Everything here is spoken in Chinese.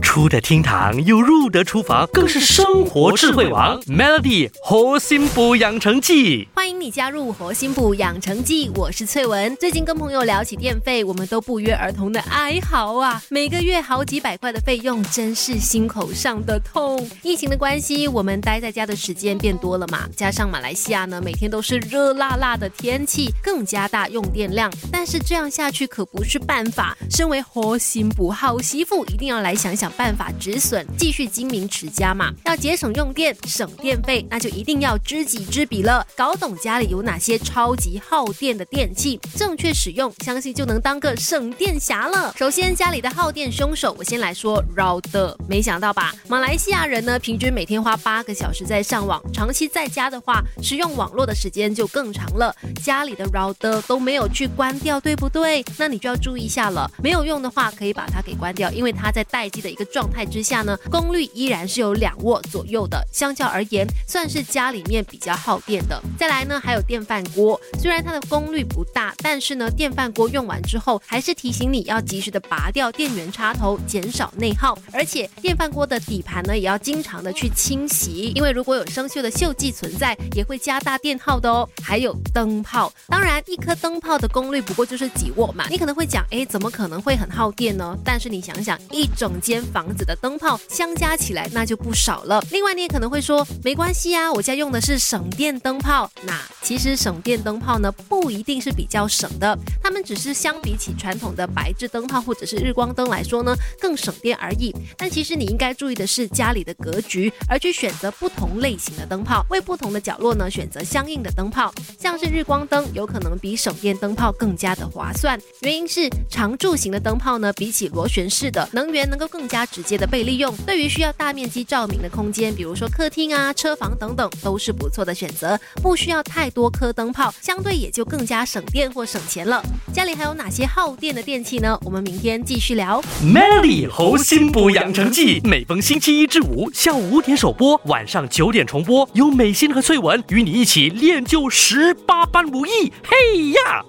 出得厅堂又入得厨房，更是生活智慧王。Melody 活心补养成记，欢迎你加入活心补养成记，我是翠文。最近跟朋友聊起电费，我们都不约而同的哀嚎啊，每个月好几百块的费用，真是心口上的痛。疫情的关系，我们待在家的时间变多了嘛，加上马来西亚呢，每天都是热辣辣的天气，更加大用电量。但是这样下去可不是办法，身为活心补好媳妇，一定要来想想。办法止损，继续精明持家嘛。要节省用电、省电费，那就一定要知己知彼了。搞懂家里有哪些超级耗电的电器，正确使用，相信就能当个省电侠了。首先，家里的耗电凶手，我先来说 router。没想到吧？马来西亚人呢，平均每天花八个小时在上网，长期在家的话，使用网络的时间就更长了。家里的 router 都没有去关掉，对不对？那你就要注意一下了。没有用的话，可以把它给关掉，因为它在待机的一个。状态之下呢，功率依然是有两瓦左右的，相较而言算是家里面比较耗电的。再来呢，还有电饭锅，虽然它的功率不大，但是呢，电饭锅用完之后还是提醒你要及时的拔掉电源插头，减少内耗。而且电饭锅的底盘呢，也要经常的去清洗，因为如果有生锈的锈迹存在，也会加大电耗的哦。还有灯泡，当然一颗灯泡的功率不过就是几瓦嘛，你可能会讲，哎，怎么可能会很耗电呢？但是你想想，一整间房。房子的灯泡相加起来那就不少了。另外你也可能会说，没关系啊，我家用的是省电灯泡。那其实省电灯泡呢，不一定是比较省的，它们只是相比起传统的白炽灯泡或者是日光灯来说呢，更省电而已。但其实你应该注意的是家里的格局，而去选择不同类型的灯泡，为不同的角落呢选择相应的灯泡。像是日光灯，有可能比省电灯泡更加的划算，原因是常驻型的灯泡呢，比起螺旋式的，能源能够更加。直接的被利用，对于需要大面积照明的空间，比如说客厅啊、车房等等，都是不错的选择。不需要太多颗灯泡，相对也就更加省电或省钱了。家里还有哪些耗电的电器呢？我们明天继续聊。Melody 猴心补养成记，每逢星期一至五下午五点首播，晚上九点重播，有美心和翠文与你一起练就十八般武艺。嘿呀！